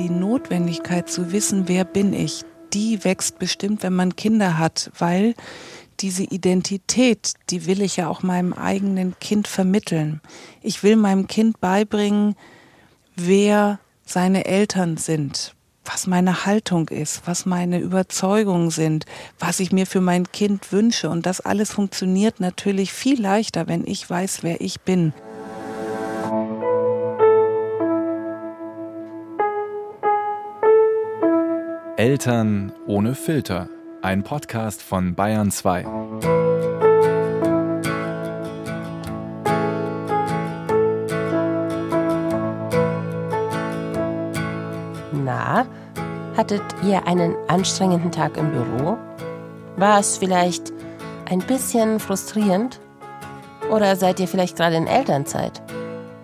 die Notwendigkeit zu wissen, wer bin ich, die wächst bestimmt, wenn man Kinder hat, weil diese Identität, die will ich ja auch meinem eigenen Kind vermitteln. Ich will meinem Kind beibringen, wer seine Eltern sind, was meine Haltung ist, was meine Überzeugungen sind, was ich mir für mein Kind wünsche. Und das alles funktioniert natürlich viel leichter, wenn ich weiß, wer ich bin. Eltern ohne Filter. Ein Podcast von Bayern 2. Na, hattet ihr einen anstrengenden Tag im Büro? War es vielleicht ein bisschen frustrierend? Oder seid ihr vielleicht gerade in Elternzeit?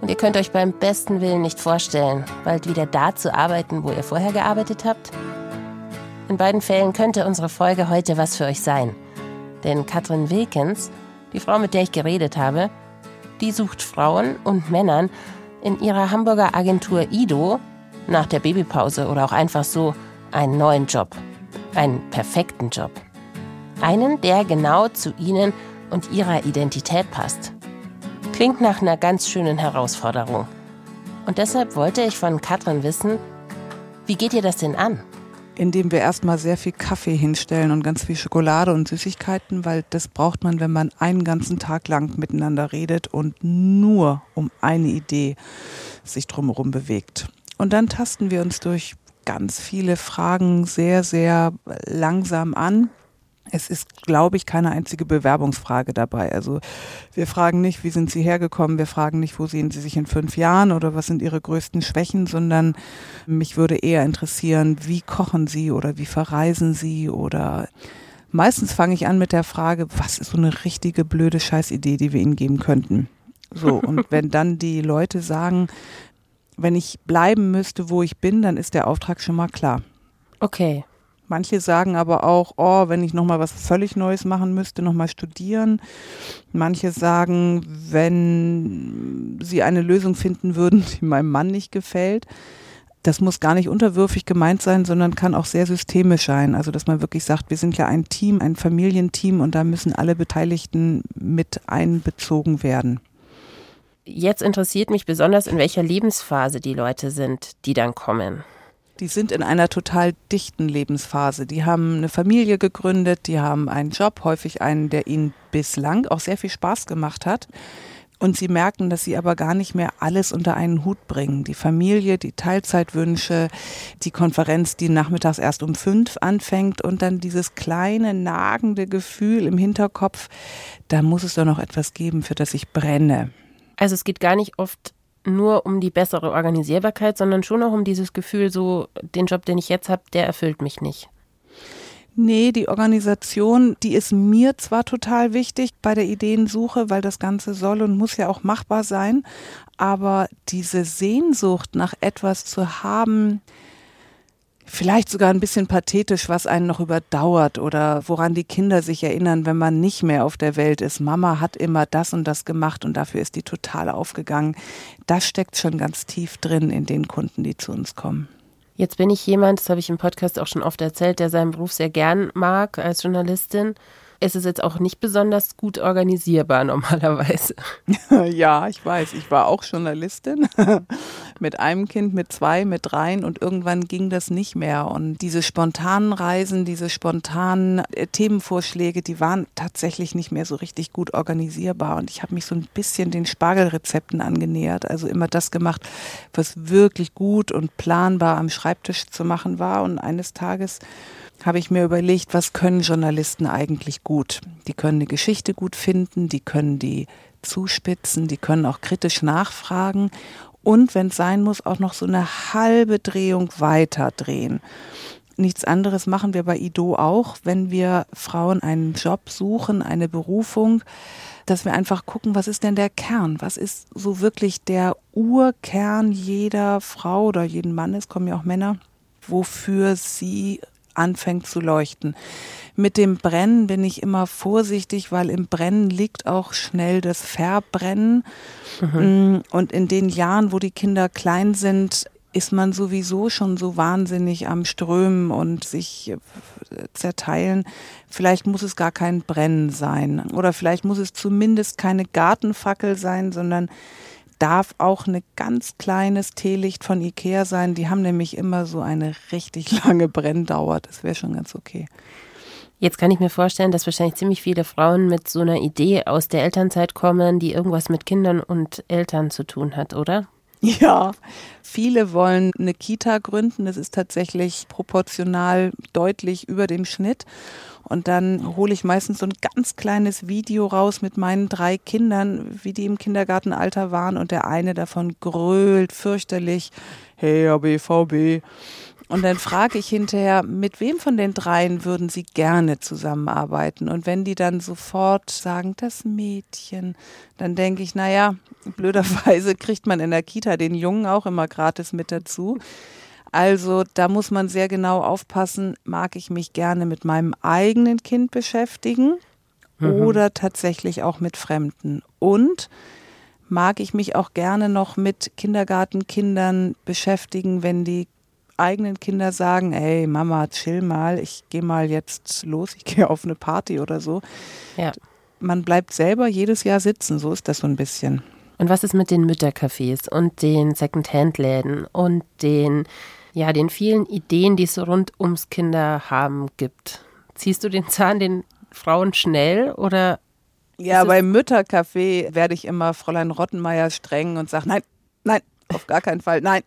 Und ihr könnt euch beim besten Willen nicht vorstellen, bald wieder da zu arbeiten, wo ihr vorher gearbeitet habt? In beiden Fällen könnte unsere Folge heute was für euch sein. Denn Katrin Wilkens, die Frau, mit der ich geredet habe, die sucht Frauen und Männern in ihrer Hamburger Agentur Ido nach der Babypause oder auch einfach so einen neuen Job. Einen perfekten Job. Einen, der genau zu ihnen und ihrer Identität passt. Klingt nach einer ganz schönen Herausforderung. Und deshalb wollte ich von Katrin wissen, wie geht ihr das denn an? Indem wir erstmal sehr viel Kaffee hinstellen und ganz viel Schokolade und Süßigkeiten, weil das braucht man, wenn man einen ganzen Tag lang miteinander redet und nur um eine Idee sich drumherum bewegt. Und dann tasten wir uns durch ganz viele Fragen sehr, sehr langsam an es ist, glaube ich, keine einzige Bewerbungsfrage dabei. Also wir fragen nicht, wie sind Sie hergekommen, wir fragen nicht, wo sehen Sie sich in fünf Jahren oder was sind Ihre größten Schwächen, sondern mich würde eher interessieren, wie kochen Sie oder wie verreisen Sie oder meistens fange ich an mit der Frage, was ist so eine richtige blöde Scheißidee, die wir Ihnen geben könnten. So, und wenn dann die Leute sagen, wenn ich bleiben müsste, wo ich bin, dann ist der Auftrag schon mal klar. Okay. Manche sagen aber auch, oh, wenn ich nochmal was völlig Neues machen müsste, nochmal studieren. Manche sagen, wenn sie eine Lösung finden würden, die meinem Mann nicht gefällt. Das muss gar nicht unterwürfig gemeint sein, sondern kann auch sehr systemisch sein. Also, dass man wirklich sagt, wir sind ja ein Team, ein Familienteam und da müssen alle Beteiligten mit einbezogen werden. Jetzt interessiert mich besonders, in welcher Lebensphase die Leute sind, die dann kommen. Die sind in einer total dichten Lebensphase. Die haben eine Familie gegründet, die haben einen Job, häufig einen, der ihnen bislang auch sehr viel Spaß gemacht hat. Und sie merken, dass sie aber gar nicht mehr alles unter einen Hut bringen. Die Familie, die Teilzeitwünsche, die Konferenz, die nachmittags erst um fünf anfängt und dann dieses kleine, nagende Gefühl im Hinterkopf, da muss es doch noch etwas geben, für das ich brenne. Also es geht gar nicht oft nur um die bessere Organisierbarkeit, sondern schon auch um dieses Gefühl, so den Job, den ich jetzt habe, der erfüllt mich nicht. Nee, die Organisation, die ist mir zwar total wichtig bei der Ideensuche, weil das Ganze soll und muss ja auch machbar sein, aber diese Sehnsucht nach etwas zu haben, vielleicht sogar ein bisschen pathetisch, was einen noch überdauert oder woran die Kinder sich erinnern, wenn man nicht mehr auf der Welt ist. Mama hat immer das und das gemacht und dafür ist die total aufgegangen. Das steckt schon ganz tief drin in den Kunden, die zu uns kommen. Jetzt bin ich jemand, das habe ich im Podcast auch schon oft erzählt, der seinen Beruf sehr gern mag als Journalistin es ist jetzt auch nicht besonders gut organisierbar normalerweise. ja, ich weiß. Ich war auch Journalistin mit einem Kind, mit zwei, mit dreien und irgendwann ging das nicht mehr. Und diese spontanen Reisen, diese spontanen äh, Themenvorschläge, die waren tatsächlich nicht mehr so richtig gut organisierbar. Und ich habe mich so ein bisschen den Spargelrezepten angenähert. Also immer das gemacht, was wirklich gut und planbar am Schreibtisch zu machen war. Und eines Tages habe ich mir überlegt, was können Journalisten eigentlich gut? Die können eine Geschichte gut finden, die können die zuspitzen, die können auch kritisch nachfragen und wenn es sein muss, auch noch so eine halbe Drehung weiter drehen. Nichts anderes machen wir bei Ido auch, wenn wir Frauen einen Job suchen, eine Berufung, dass wir einfach gucken, was ist denn der Kern? Was ist so wirklich der Urkern jeder Frau oder jeden Mann? Es kommen ja auch Männer, wofür sie anfängt zu leuchten. Mit dem Brennen bin ich immer vorsichtig, weil im Brennen liegt auch schnell das Verbrennen. Mhm. Mm, und in den Jahren, wo die Kinder klein sind, ist man sowieso schon so wahnsinnig am Strömen und sich äh, zerteilen. Vielleicht muss es gar kein Brennen sein oder vielleicht muss es zumindest keine Gartenfackel sein, sondern darf auch ein ganz kleines Teelicht von Ikea sein. Die haben nämlich immer so eine richtig lange Brenndauer. Das wäre schon ganz okay. Jetzt kann ich mir vorstellen, dass wahrscheinlich ziemlich viele Frauen mit so einer Idee aus der Elternzeit kommen, die irgendwas mit Kindern und Eltern zu tun hat, oder? Ja, viele wollen eine Kita gründen. Das ist tatsächlich proportional deutlich über dem Schnitt. Und dann hole ich meistens so ein ganz kleines Video raus mit meinen drei Kindern, wie die im Kindergartenalter waren. Und der eine davon grölt fürchterlich, hey, BVB. Und dann frage ich hinterher, mit wem von den dreien würden Sie gerne zusammenarbeiten? Und wenn die dann sofort sagen, das Mädchen, dann denke ich, naja, blöderweise kriegt man in der Kita den Jungen auch immer gratis mit dazu. Also da muss man sehr genau aufpassen, mag ich mich gerne mit meinem eigenen Kind beschäftigen mhm. oder tatsächlich auch mit Fremden. Und mag ich mich auch gerne noch mit Kindergartenkindern beschäftigen, wenn die eigenen Kinder sagen, ey Mama, chill mal, ich gehe mal jetzt los, ich gehe auf eine Party oder so. Ja. Man bleibt selber jedes Jahr sitzen, so ist das so ein bisschen. Und was ist mit den Müttercafés und den Secondhand-Läden und den, ja, den vielen Ideen, die es rund ums Kinderhaben gibt? Ziehst du den Zahn den Frauen schnell oder? Ja, beim Müttercafé werde ich immer Fräulein Rottenmeier streng und sage, nein, nein, auf gar keinen Fall, nein.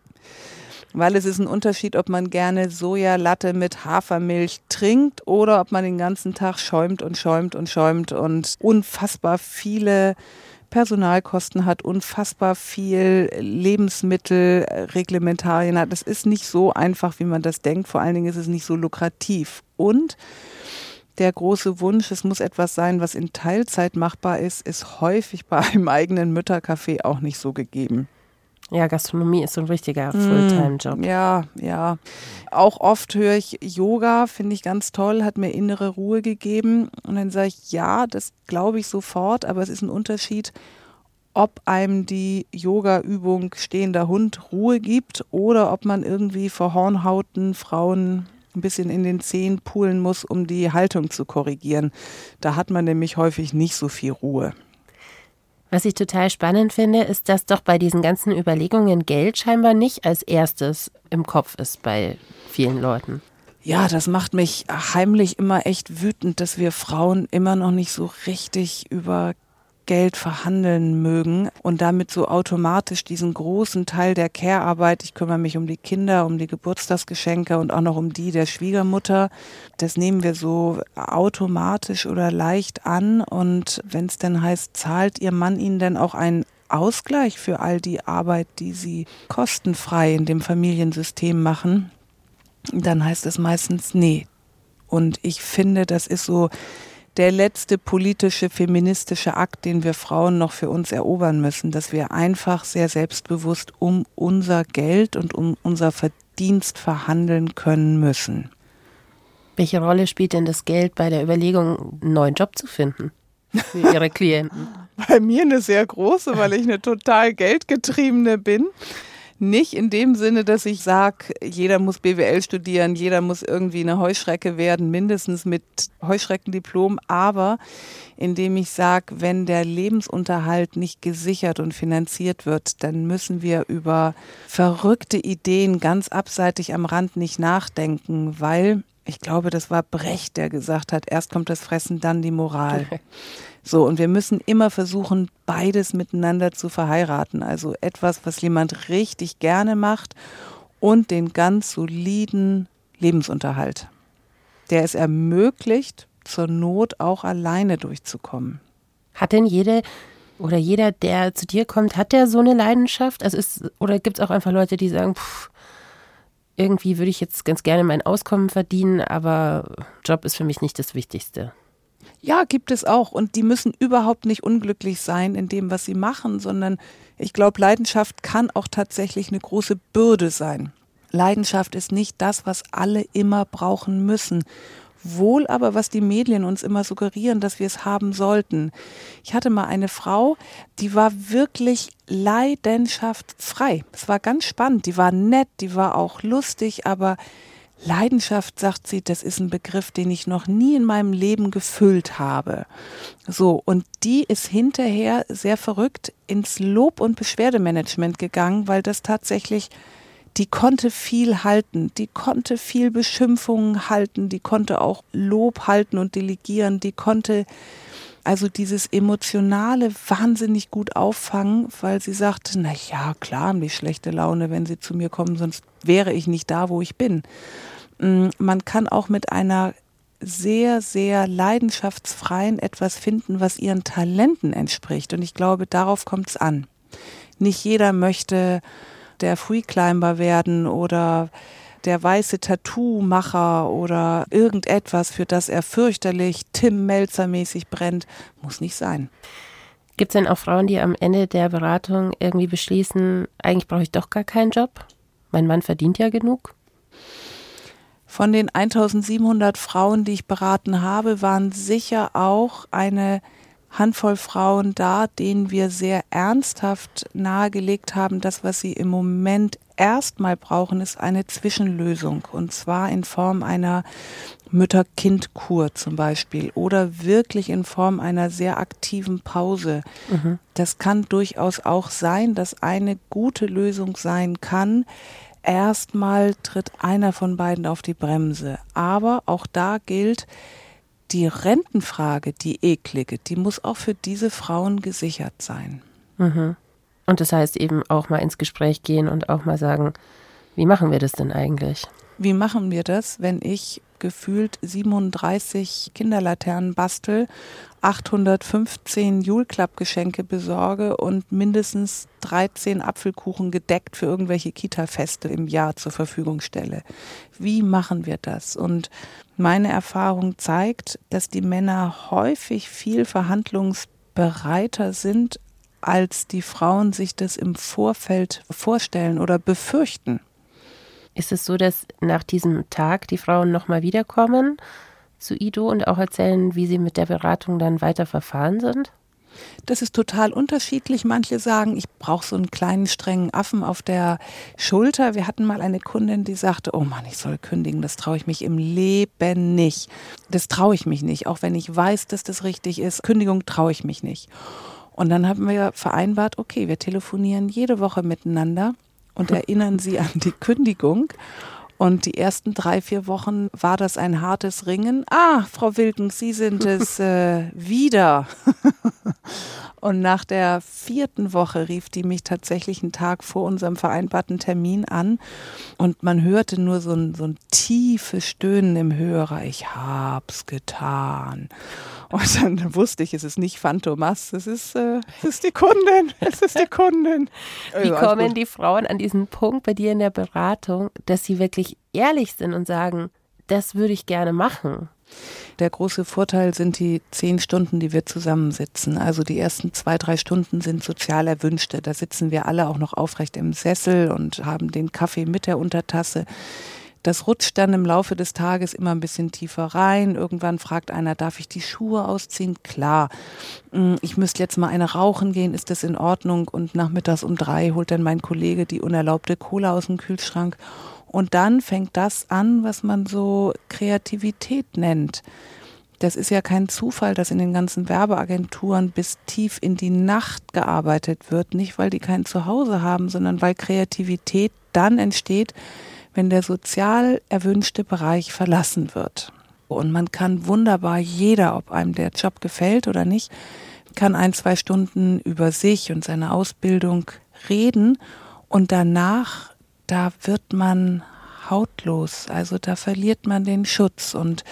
Weil es ist ein Unterschied, ob man gerne Sojalatte mit Hafermilch trinkt oder ob man den ganzen Tag schäumt und schäumt und schäumt und unfassbar viele Personalkosten hat, unfassbar viel Lebensmittelreglementarien hat. Es ist nicht so einfach, wie man das denkt. Vor allen Dingen ist es nicht so lukrativ. Und der große Wunsch, es muss etwas sein, was in Teilzeit machbar ist, ist häufig bei einem eigenen Müttercafé auch nicht so gegeben. Ja, Gastronomie ist so ein richtiger mm, Fulltime-Job. Ja, ja. Auch oft höre ich Yoga, finde ich ganz toll, hat mir innere Ruhe gegeben. Und dann sage ich, ja, das glaube ich sofort, aber es ist ein Unterschied, ob einem die Yoga-Übung stehender Hund Ruhe gibt oder ob man irgendwie vor Hornhauten Frauen ein bisschen in den Zehen pulen muss, um die Haltung zu korrigieren. Da hat man nämlich häufig nicht so viel Ruhe. Was ich total spannend finde, ist, dass doch bei diesen ganzen Überlegungen Geld scheinbar nicht als erstes im Kopf ist bei vielen Leuten. Ja, das macht mich heimlich immer echt wütend, dass wir Frauen immer noch nicht so richtig über Geld verhandeln mögen und damit so automatisch diesen großen Teil der Care-Arbeit, ich kümmere mich um die Kinder, um die Geburtstagsgeschenke und auch noch um die der Schwiegermutter, das nehmen wir so automatisch oder leicht an und wenn es dann heißt, zahlt Ihr Mann Ihnen denn auch einen Ausgleich für all die Arbeit, die Sie kostenfrei in dem Familiensystem machen, dann heißt es meistens nee. Und ich finde, das ist so der letzte politische, feministische Akt, den wir Frauen noch für uns erobern müssen, dass wir einfach sehr selbstbewusst um unser Geld und um unser Verdienst verhandeln können müssen. Welche Rolle spielt denn das Geld bei der Überlegung, einen neuen Job zu finden für Ihre Klienten? Bei mir eine sehr große, weil ich eine total geldgetriebene bin. Nicht in dem Sinne, dass ich sage, jeder muss BWL studieren, jeder muss irgendwie eine Heuschrecke werden, mindestens mit Heuschreckendiplom, aber indem ich sage, wenn der Lebensunterhalt nicht gesichert und finanziert wird, dann müssen wir über verrückte Ideen ganz abseitig am Rand nicht nachdenken, weil ich glaube, das war Brecht, der gesagt hat, erst kommt das Fressen, dann die Moral. So, und wir müssen immer versuchen, beides miteinander zu verheiraten. Also etwas, was jemand richtig gerne macht und den ganz soliden Lebensunterhalt. Der es ermöglicht, zur Not auch alleine durchzukommen. Hat denn jede oder jeder, der zu dir kommt, hat der so eine Leidenschaft? Also ist, oder gibt es auch einfach Leute, die sagen, pff, irgendwie würde ich jetzt ganz gerne mein Auskommen verdienen, aber Job ist für mich nicht das Wichtigste? Ja, gibt es auch. Und die müssen überhaupt nicht unglücklich sein in dem, was sie machen, sondern ich glaube, Leidenschaft kann auch tatsächlich eine große Bürde sein. Leidenschaft ist nicht das, was alle immer brauchen müssen. wohl aber, was die Medien uns immer suggerieren, dass wir es haben sollten. Ich hatte mal eine Frau, die war wirklich leidenschaftsfrei. Es war ganz spannend, die war nett, die war auch lustig, aber Leidenschaft, sagt sie, das ist ein Begriff, den ich noch nie in meinem Leben gefüllt habe. So, und die ist hinterher sehr verrückt ins Lob- und Beschwerdemanagement gegangen, weil das tatsächlich, die konnte viel halten, die konnte viel Beschimpfungen halten, die konnte auch Lob halten und delegieren, die konnte also dieses emotionale wahnsinnig gut auffangen, weil sie sagte, na ja, klar haben die schlechte Laune, wenn sie zu mir kommen, sonst wäre ich nicht da, wo ich bin. Mm, man kann auch mit einer sehr, sehr leidenschaftsfreien etwas finden, was ihren Talenten entspricht. Und ich glaube, darauf kommt es an. Nicht jeder möchte der Freeclimber werden oder der weiße Tattoo-Macher oder irgendetwas, für das er fürchterlich Tim Melzer-mäßig brennt, muss nicht sein. Gibt es denn auch Frauen, die am Ende der Beratung irgendwie beschließen, eigentlich brauche ich doch gar keinen Job? Mein Mann verdient ja genug? Von den 1700 Frauen, die ich beraten habe, waren sicher auch eine Handvoll Frauen da, denen wir sehr ernsthaft nahegelegt haben, das, was sie im Moment erstmal brauchen, ist eine Zwischenlösung. Und zwar in Form einer Mütter-Kind-Kur zum Beispiel oder wirklich in Form einer sehr aktiven Pause. Mhm. Das kann durchaus auch sein, dass eine gute Lösung sein kann. Erstmal tritt einer von beiden auf die Bremse. Aber auch da gilt, die Rentenfrage, die eklige, die muss auch für diese Frauen gesichert sein. Mhm. Und das heißt eben auch mal ins Gespräch gehen und auch mal sagen, wie machen wir das denn eigentlich? Wie machen wir das, wenn ich gefühlt 37 Kinderlaternen bastel, 815 Julklappgeschenke besorge und mindestens 13 Apfelkuchen gedeckt für irgendwelche Kita-Feste im Jahr zur Verfügung stelle. Wie machen wir das? Und meine Erfahrung zeigt, dass die Männer häufig viel verhandlungsbereiter sind, als die Frauen sich das im Vorfeld vorstellen oder befürchten. Ist es so, dass nach diesem Tag die Frauen nochmal wiederkommen zu Ido und auch erzählen, wie sie mit der Beratung dann weiter verfahren sind? Das ist total unterschiedlich. Manche sagen, ich brauche so einen kleinen strengen Affen auf der Schulter. Wir hatten mal eine Kundin, die sagte, oh Mann, ich soll kündigen, das traue ich mich im Leben nicht. Das traue ich mich nicht, auch wenn ich weiß, dass das richtig ist. Kündigung traue ich mich nicht. Und dann haben wir vereinbart, okay, wir telefonieren jede Woche miteinander und erinnern sie an die Kündigung. Und die ersten drei, vier Wochen war das ein hartes Ringen. Ah, Frau Wilken, Sie sind es äh, wieder. Und nach der vierten Woche rief die mich tatsächlich einen Tag vor unserem vereinbarten Termin an und man hörte nur so ein, so ein tiefes Stöhnen im Hörer. Ich hab's getan. Und dann wusste ich, es ist nicht Phantomas, es ist, äh, es ist die Kundin, es ist die Kundin. Wie kommen die Frauen an diesen Punkt bei dir in der Beratung, dass sie wirklich ehrlich sind und sagen, das würde ich gerne machen? Der große Vorteil sind die zehn Stunden, die wir zusammensitzen. Also die ersten zwei, drei Stunden sind sozial erwünschte. Da sitzen wir alle auch noch aufrecht im Sessel und haben den Kaffee mit der Untertasse. Das rutscht dann im Laufe des Tages immer ein bisschen tiefer rein. Irgendwann fragt einer, darf ich die Schuhe ausziehen? Klar. Hm, ich müsste jetzt mal eine rauchen gehen, ist das in Ordnung? Und nachmittags um drei holt dann mein Kollege die unerlaubte Cola aus dem Kühlschrank und dann fängt das an, was man so Kreativität nennt. Das ist ja kein Zufall, dass in den ganzen Werbeagenturen bis tief in die Nacht gearbeitet wird. Nicht, weil die kein Zuhause haben, sondern weil Kreativität dann entsteht, wenn der sozial erwünschte Bereich verlassen wird. Und man kann wunderbar jeder, ob einem der Job gefällt oder nicht, kann ein, zwei Stunden über sich und seine Ausbildung reden und danach da wird man hautlos, also da verliert man den Schutz und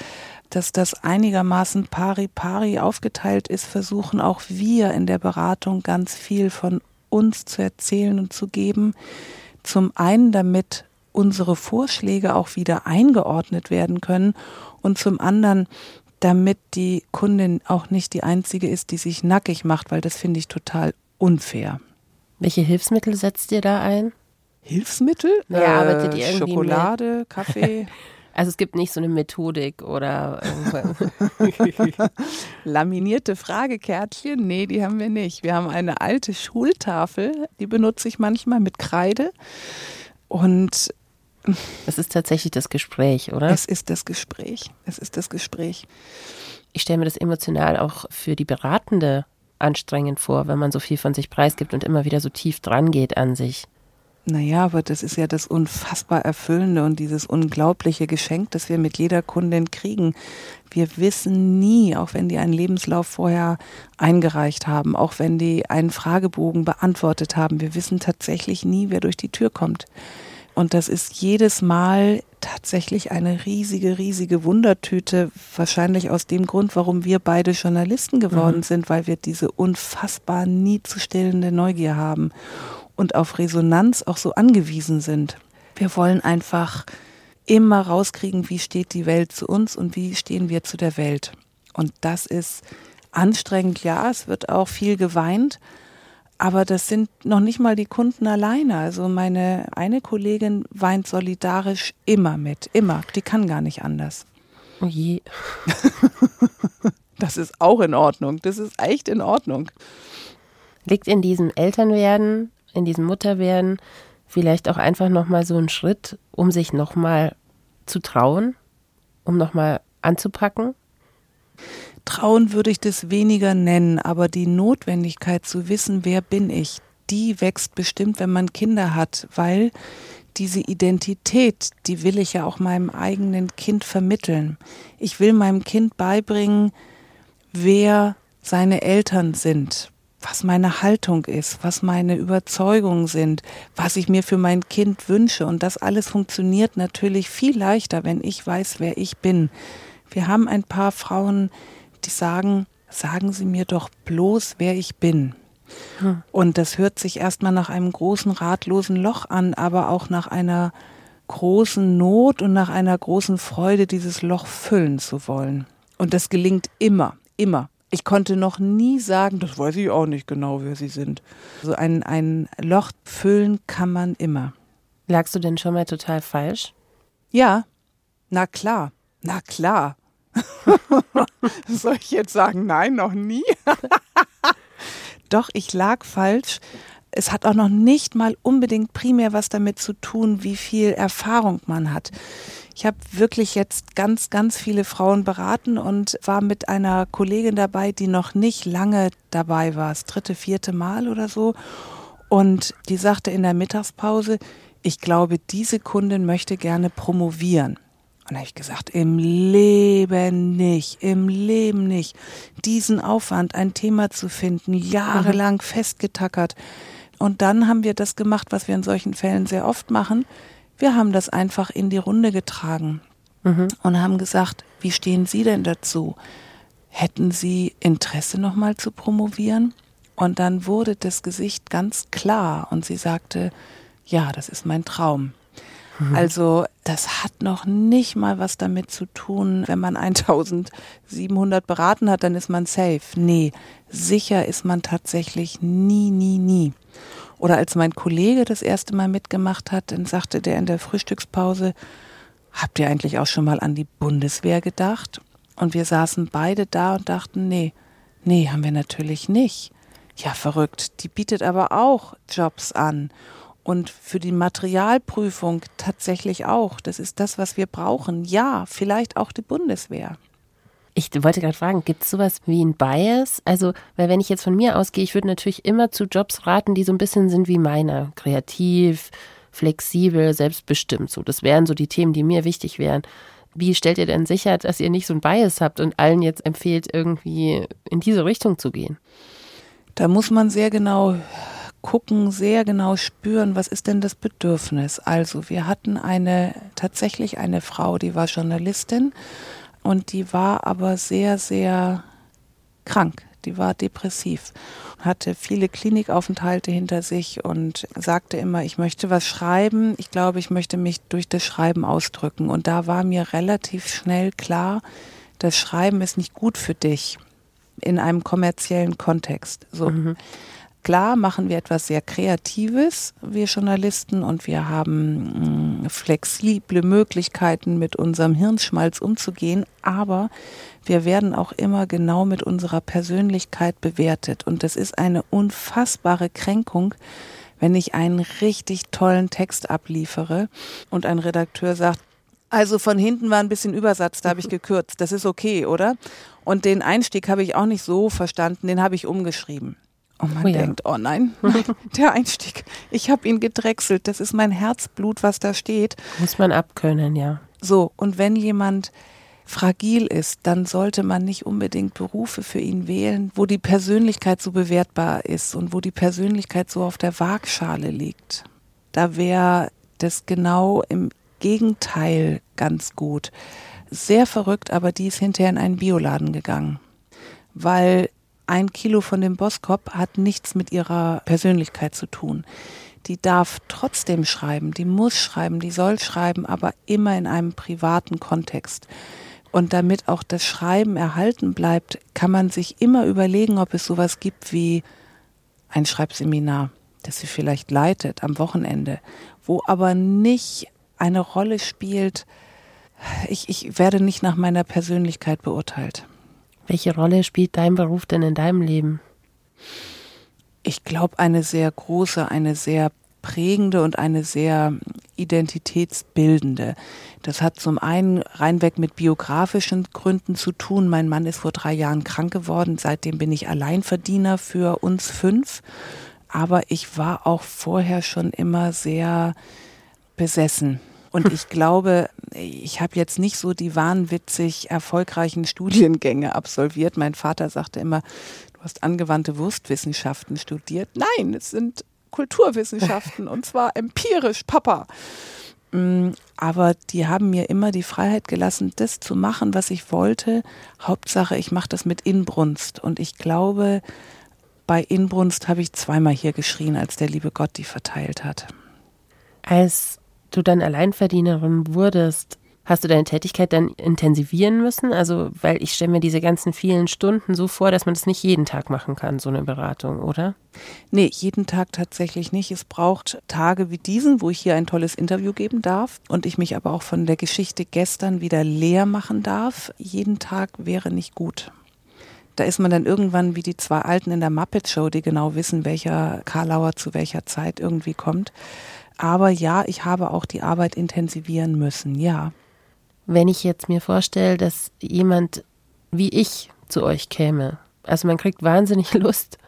dass das einigermaßen pari-pari aufgeteilt ist, versuchen auch wir in der Beratung ganz viel von uns zu erzählen und zu geben. Zum einen, damit unsere Vorschläge auch wieder eingeordnet werden können und zum anderen, damit die Kundin auch nicht die einzige ist, die sich nackig macht, weil das finde ich total unfair. Welche Hilfsmittel setzt ihr da ein? Hilfsmittel? Ja, arbeitet ihr irgendwie Schokolade, mit? Kaffee. Also es gibt nicht so eine Methodik oder laminierte Fragekärtchen? Nee, die haben wir nicht. Wir haben eine alte Schultafel, die benutze ich manchmal mit Kreide. Und es ist tatsächlich das Gespräch, oder? Es ist das Gespräch. Es ist das Gespräch. Ich stelle mir das emotional auch für die Beratende anstrengend vor, wenn man so viel von sich preisgibt und immer wieder so tief dran geht an sich. Naja, aber das ist ja das unfassbar Erfüllende und dieses unglaubliche Geschenk, das wir mit jeder Kundin kriegen. Wir wissen nie, auch wenn die einen Lebenslauf vorher eingereicht haben, auch wenn die einen Fragebogen beantwortet haben, wir wissen tatsächlich nie, wer durch die Tür kommt. Und das ist jedes Mal tatsächlich eine riesige, riesige Wundertüte. Wahrscheinlich aus dem Grund, warum wir beide Journalisten geworden mhm. sind, weil wir diese unfassbar nie zu stillende Neugier haben und auf Resonanz auch so angewiesen sind. Wir wollen einfach immer rauskriegen, wie steht die Welt zu uns und wie stehen wir zu der Welt. Und das ist anstrengend, ja, es wird auch viel geweint, aber das sind noch nicht mal die Kunden alleine. Also meine eine Kollegin weint solidarisch immer mit, immer. Die kann gar nicht anders. Oh je. das ist auch in Ordnung. Das ist echt in Ordnung. Liegt in diesem Elternwerden in diesem Mutterwerden vielleicht auch einfach nochmal so ein Schritt, um sich nochmal zu trauen, um nochmal anzupacken? Trauen würde ich das weniger nennen, aber die Notwendigkeit zu wissen, wer bin ich, die wächst bestimmt, wenn man Kinder hat, weil diese Identität, die will ich ja auch meinem eigenen Kind vermitteln. Ich will meinem Kind beibringen, wer seine Eltern sind, was meine Haltung ist, was meine Überzeugungen sind, was ich mir für mein Kind wünsche. Und das alles funktioniert natürlich viel leichter, wenn ich weiß, wer ich bin. Wir haben ein paar Frauen, die sagen, sagen Sie mir doch bloß, wer ich bin. Hm. Und das hört sich erstmal nach einem großen ratlosen Loch an, aber auch nach einer großen Not und nach einer großen Freude, dieses Loch füllen zu wollen. Und das gelingt immer, immer. Ich konnte noch nie sagen, das weiß ich auch nicht genau, wer sie sind. So also ein, ein Loch füllen kann man immer. Lagst du denn schon mal total falsch? Ja, na klar, na klar. Soll ich jetzt sagen, nein, noch nie? Doch, ich lag falsch. Es hat auch noch nicht mal unbedingt primär was damit zu tun, wie viel Erfahrung man hat. Ich habe wirklich jetzt ganz, ganz viele Frauen beraten und war mit einer Kollegin dabei, die noch nicht lange dabei war, das dritte, vierte Mal oder so. Und die sagte in der Mittagspause, ich glaube, diese Kundin möchte gerne promovieren. Und habe ich gesagt, im Leben nicht, im Leben nicht. Diesen Aufwand, ein Thema zu finden, jahrelang mhm. festgetackert. Und dann haben wir das gemacht, was wir in solchen Fällen sehr oft machen. Wir haben das einfach in die Runde getragen mhm. und haben gesagt, wie stehen Sie denn dazu? Hätten Sie Interesse nochmal zu promovieren? Und dann wurde das Gesicht ganz klar und sie sagte, ja, das ist mein Traum. Mhm. Also das hat noch nicht mal was damit zu tun, wenn man 1700 beraten hat, dann ist man safe. Nee, sicher ist man tatsächlich nie, nie, nie. Oder als mein Kollege das erste Mal mitgemacht hat, dann sagte der in der Frühstückspause, habt ihr eigentlich auch schon mal an die Bundeswehr gedacht? Und wir saßen beide da und dachten, nee, nee, haben wir natürlich nicht. Ja, verrückt. Die bietet aber auch Jobs an. Und für die Materialprüfung tatsächlich auch. Das ist das, was wir brauchen. Ja, vielleicht auch die Bundeswehr. Ich wollte gerade fragen, gibt es sowas wie ein Bias? Also, weil wenn ich jetzt von mir ausgehe, ich würde natürlich immer zu Jobs raten, die so ein bisschen sind wie meiner. Kreativ, flexibel, selbstbestimmt. So, das wären so die Themen, die mir wichtig wären. Wie stellt ihr denn sicher, dass ihr nicht so ein Bias habt und allen jetzt empfehlt, irgendwie in diese Richtung zu gehen? Da muss man sehr genau gucken, sehr genau spüren, was ist denn das Bedürfnis. Also wir hatten eine tatsächlich eine Frau, die war Journalistin und die war aber sehr, sehr krank. Die war depressiv, hatte viele Klinikaufenthalte hinter sich und sagte immer, ich möchte was schreiben. Ich glaube, ich möchte mich durch das Schreiben ausdrücken. Und da war mir relativ schnell klar, das Schreiben ist nicht gut für dich in einem kommerziellen Kontext. So. Mhm Klar machen wir etwas sehr Kreatives, wir Journalisten, und wir haben mh, mm, flexible Möglichkeiten, mit unserem Hirnschmalz umzugehen, aber wir werden auch immer genau mit unserer Persönlichkeit bewertet. Und das ist eine unfassbare Kränkung, wenn ich einen richtig tollen Text abliefere und ein Redakteur sagt, also von hinten war ein bisschen Übersatz, da habe ich gekürzt. Das ist okay, oder? Und den Einstieg habe ich auch nicht so verstanden, den habe ich umgeschrieben. Und man oh ja. denkt, oh nein, nein, der Einstieg. Ich habe ihn gedrechselt. Das ist mein Herzblut, was da steht. Muss man abkönnen, ja. So, und wenn jemand fragil ist, dann sollte man nicht unbedingt Berufe für ihn wählen, wo die Persönlichkeit so bewertbar ist und wo die Persönlichkeit so auf der Waagschale liegt. Da wäre das genau im Gegenteil ganz gut. Sehr verrückt, aber die ist hinterher in einen Bioladen gegangen, weil ein Kilo von dem Boskop hat nichts mit ihrer Persönlichkeit zu tun. Die darf trotzdem schreiben, die muss schreiben, die soll schreiben, aber immer in einem privaten Kontext. Und damit auch das Schreiben erhalten bleibt, kann man sich immer überlegen, ob es sowas gibt wie ein Schreibseminar, das sie vielleicht leitet am Wochenende, wo aber nicht eine Rolle spielt, ich, ich werde nicht nach meiner Persönlichkeit beurteilt. Welche Rolle spielt dein Beruf denn in deinem Leben? Ich glaube, eine sehr große, eine sehr prägende und eine sehr identitätsbildende. Das hat zum einen reinweg mit biografischen Gründen zu tun. Mein Mann ist vor drei Jahren krank geworden. Seitdem bin ich Alleinverdiener für uns fünf. Aber ich war auch vorher schon immer sehr besessen. Und ich glaube, ich habe jetzt nicht so die wahnwitzig erfolgreichen Studiengänge absolviert. Mein Vater sagte immer, du hast angewandte Wurstwissenschaften studiert. Nein, es sind Kulturwissenschaften und zwar empirisch, Papa. Mm, aber die haben mir immer die Freiheit gelassen, das zu machen, was ich wollte. Hauptsache, ich mache das mit Inbrunst. Und ich glaube, bei Inbrunst habe ich zweimal hier geschrien, als der liebe Gott die verteilt hat. Als du dann Alleinverdienerin wurdest, Hast du deine Tätigkeit dann intensivieren müssen? Also, weil ich stelle mir diese ganzen vielen Stunden so vor, dass man das nicht jeden Tag machen kann, so eine Beratung, oder? Nee, jeden Tag tatsächlich nicht. Es braucht Tage wie diesen, wo ich hier ein tolles Interview geben darf und ich mich aber auch von der Geschichte gestern wieder leer machen darf. Jeden Tag wäre nicht gut. Da ist man dann irgendwann wie die zwei Alten in der Muppet Show, die genau wissen, welcher Karlauer zu welcher Zeit irgendwie kommt. Aber ja, ich habe auch die Arbeit intensivieren müssen, ja. Wenn ich jetzt mir vorstelle, dass jemand wie ich zu euch käme, also man kriegt wahnsinnig Lust,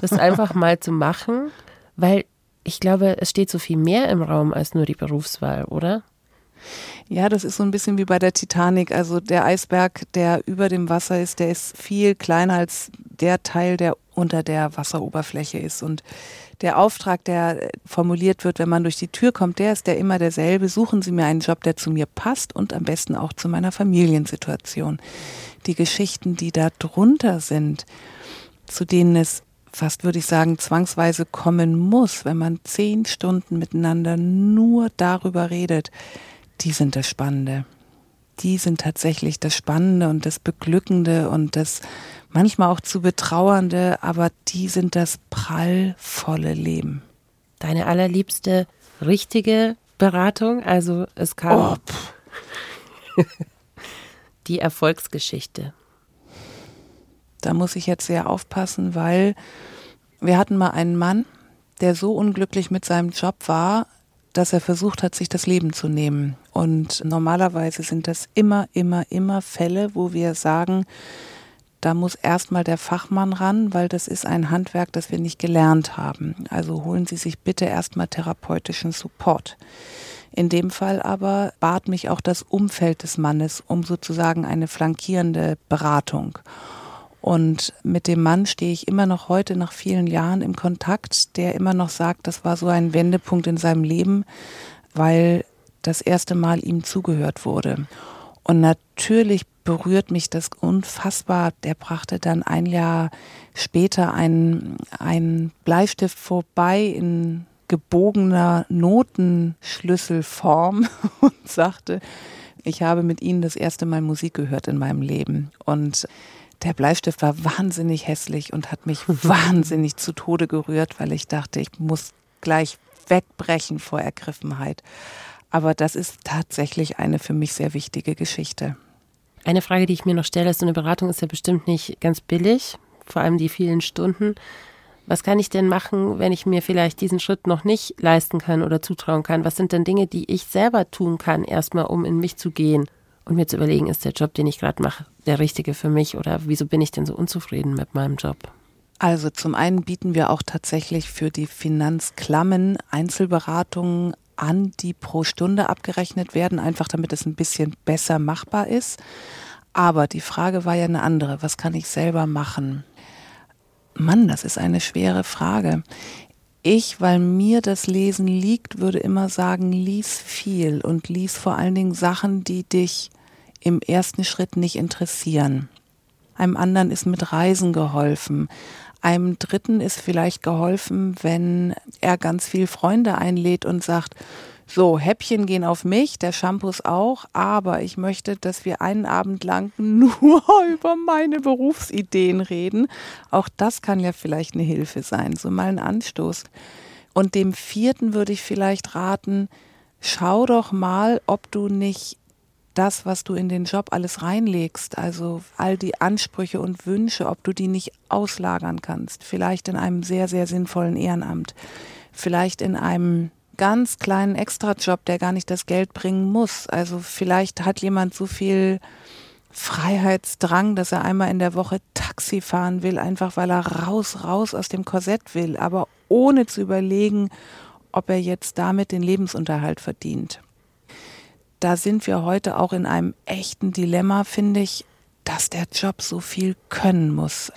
das einfach mal zu machen, weil ich glaube, es steht so viel mehr im Raum als nur die Berufswahl, oder? Ja, das ist so ein bisschen wie bei der Titanic. Also der Eisberg, der über dem Wasser ist, der ist viel kleiner als der Teil, der unter der Wasseroberfläche ist. Und der Auftrag, der formuliert wird, wenn man durch die Tür kommt, der ist der immer derselbe. Suchen Sie mir einen Job, der zu mir passt und am besten auch zu meiner Familiensituation. Die Geschichten, die da drunter sind, zu denen es fast würde ich sagen, zwangsweise kommen muss, wenn man zehn Stunden miteinander nur darüber redet, die sind das Spannende. Die sind tatsächlich das Spannende und das Beglückende und das manchmal auch zu betrauernde, aber die sind das prallvolle Leben. Deine allerliebste richtige Beratung, also es kam oh, die Erfolgsgeschichte. Da muss ich jetzt sehr aufpassen, weil wir hatten mal einen Mann, der so unglücklich mit seinem Job war, dass er versucht hat, sich das Leben zu nehmen. Und normalerweise sind das immer, immer, immer Fälle, wo wir sagen, da muss erstmal der Fachmann ran, weil das ist ein Handwerk, das wir nicht gelernt haben. Also holen Sie sich bitte erstmal therapeutischen Support. In dem Fall aber bat mich auch das Umfeld des Mannes um sozusagen eine flankierende Beratung. Und mit dem Mann stehe ich immer noch heute nach vielen Jahren im Kontakt, der immer noch sagt, das war so ein Wendepunkt in seinem Leben, weil das erste Mal ihm zugehört wurde. Und natürlich berührt mich das unfassbar. Der brachte dann ein Jahr später einen, Bleistift vorbei in gebogener Notenschlüsselform und sagte, ich habe mit Ihnen das erste Mal Musik gehört in meinem Leben. Und Der Bleistift war wahnsinnig hässlich und hat mich wahnsinnig zu Tode gerührt, weil ich dachte, ich muss gleich wegbrechen vor Ergriffenheit. Aber das ist tatsächlich eine für mich sehr wichtige Geschichte. Eine Frage, die ich mir noch stelle, ist, so eine Beratung ist ja bestimmt nicht ganz billig, vor allem die vielen Stunden. Was kann ich denn machen, wenn ich mir vielleicht diesen Schritt noch nicht leisten kann oder zutrauen kann? Was sind denn Dinge, die ich selber tun kann, erstmal um in mich zu gehen und mir zu überlegen, ist der Job, den ich gerade mache, der richtige für mich oder wieso bin ich denn so unzufrieden mit meinem Job? Also zum einen bieten wir auch tatsächlich für die Finanzklammen Einzelberatungen an, die pro Stunde abgerechnet werden, einfach damit es ein bisschen besser machbar ist. Aber die Frage war ja eine andere. Was kann ich selber machen? Mann, das ist eine schwere Frage. Ich, weil mir das Lesen liegt, würde immer sagen, lies viel und lies vor allen Dingen Sachen, die dich im ersten Schritt nicht interessieren. Einem anderen ist mit Reisen geholfen. Einem Dritten ist vielleicht geholfen, wenn er ganz viel Freunde einlädt und sagt, so, Häppchen gehen auf mich, der Shampoos auch, aber ich möchte, dass wir einen Abend lang nur über meine Berufsideen reden. Auch das kann ja vielleicht eine Hilfe sein, so mal ein Anstoß. Und dem vierten würde ich vielleicht raten, schau doch mal, ob du nicht das, was du in den Job alles reinlegst, also all die Ansprüche und Wünsche, ob du die nicht auslagern kannst. Vielleicht in einem sehr, sehr sinnvollen Ehrenamt. Vielleicht in einem ganz kleinen Extrajob, der gar nicht das Geld bringen muss. Also vielleicht hat jemand so viel Freiheitsdrang, dass er einmal in der Woche Taxi fahren will, einfach weil er raus, raus aus dem Korsett will, aber ohne zu überlegen, ob er jetzt damit den Lebensunterhalt verdient da sind wir heute auch in einem echten Dilemma, finde ich, dass der Job so viel können muss.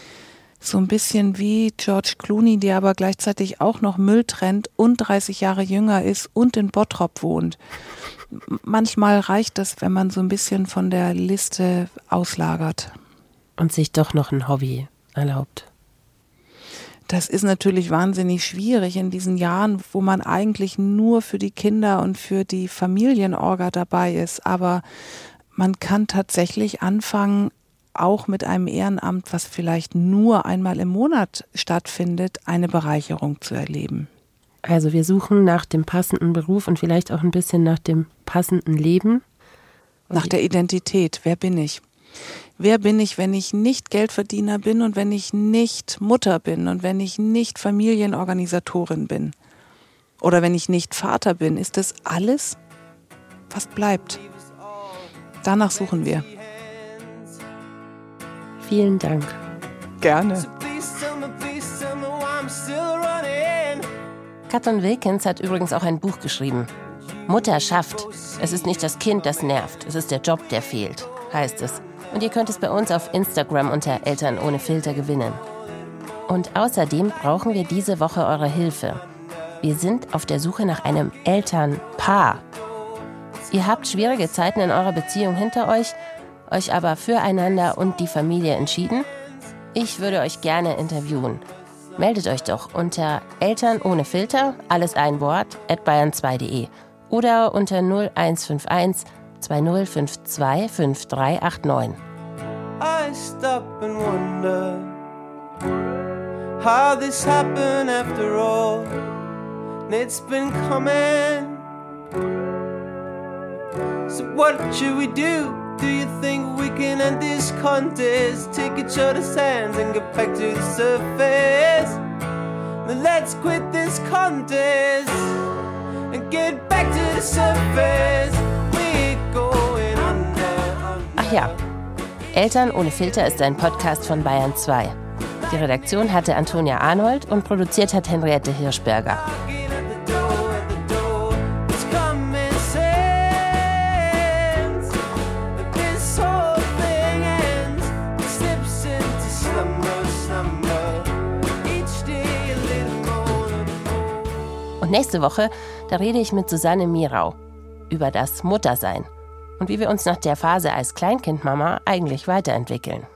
So ein bisschen wie George Clooney, der aber gleichzeitig auch noch Müll trennt und 30 Jahre jünger ist und in Bottrop wohnt. Manchmal reicht das, wenn man so ein bisschen von der Liste auslagert. Und sich doch noch ein Hobby erlaubt. Das ist natürlich wahnsinnig schwierig in diesen Jahren, wo man eigentlich nur für die Kinder und für die Familienorga dabei ist. Aber man kann tatsächlich anfangen, auch mit einem Ehrenamt, was vielleicht nur einmal im Monat stattfindet, eine Bereicherung zu erleben. Also wir suchen nach dem passenden Beruf und vielleicht auch ein bisschen nach dem passenden Leben. Nach der Identität. Wer bin ich? Wer bin ich, wenn ich nicht Geldverdiener bin und wenn ich nicht Mutter bin und wenn ich nicht Familienorganisatorin bin oder wenn ich nicht Vater bin, ist das alles, was bleibt. Danach suchen wir. Vielen Dank. Gerne. Katrin Wilkins hat übrigens auch ein Buch geschrieben. Mutterschaft. Es ist nicht das Kind, das nervt, es ist der Job, der fehlt, heißt es und ihr könnt es bei uns auf Instagram unter Eltern ohne Filter gewinnen. Und außerdem brauchen wir diese Woche eure Hilfe. Wir sind auf der Suche nach einem Elternpaar. Ihr habt schwierige Zeiten in eurer Beziehung hinter euch, euch aber füreinander und die Familie entschieden? Ich würde euch gerne interviewen. Meldet euch doch unter Eltern ohne Filter, alles ein Wort, at bayern2.de oder unter 0151 2052 5389. I stop and wonder how this happened after all. It's been coming. So what should we do? Do you think we can end this contest? Take each other's hands and get back to the surface. Then let's quit this contest and get back to the surface. Ja, Eltern ohne Filter ist ein Podcast von Bayern 2. Die Redaktion hatte Antonia Arnold und produziert hat Henriette Hirschberger. Und nächste Woche, da rede ich mit Susanne Mirau über das Muttersein und wie wir uns nach der Phase als Kleinkindmama eigentlich weiterentwickeln.